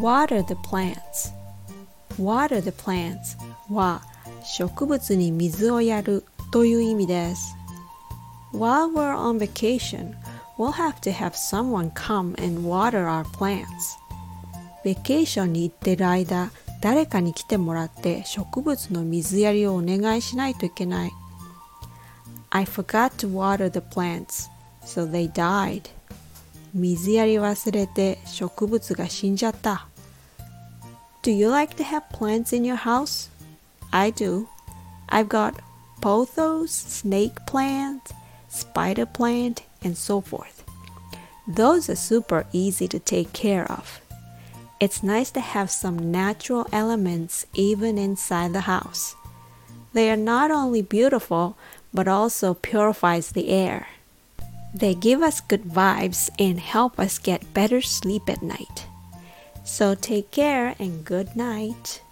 Water the plants. Water the plants は植物に水をやるという意味です。While we're on vacation, we'll have to have someone come and water our plants. ベケーションに行ってる間、誰かに来てもらって植物の水やりをお願いしないといけない。I forgot to water the plants, so they died. 水やり忘れて植物が死んじゃった。Do you like to have plants in your house? I do. I've got pothos, snake plant, spider plant, and so forth. Those are super easy to take care of. It's nice to have some natural elements even inside the house. They are not only beautiful, but also purifies the air. They give us good vibes and help us get better sleep at night. So take care and good night.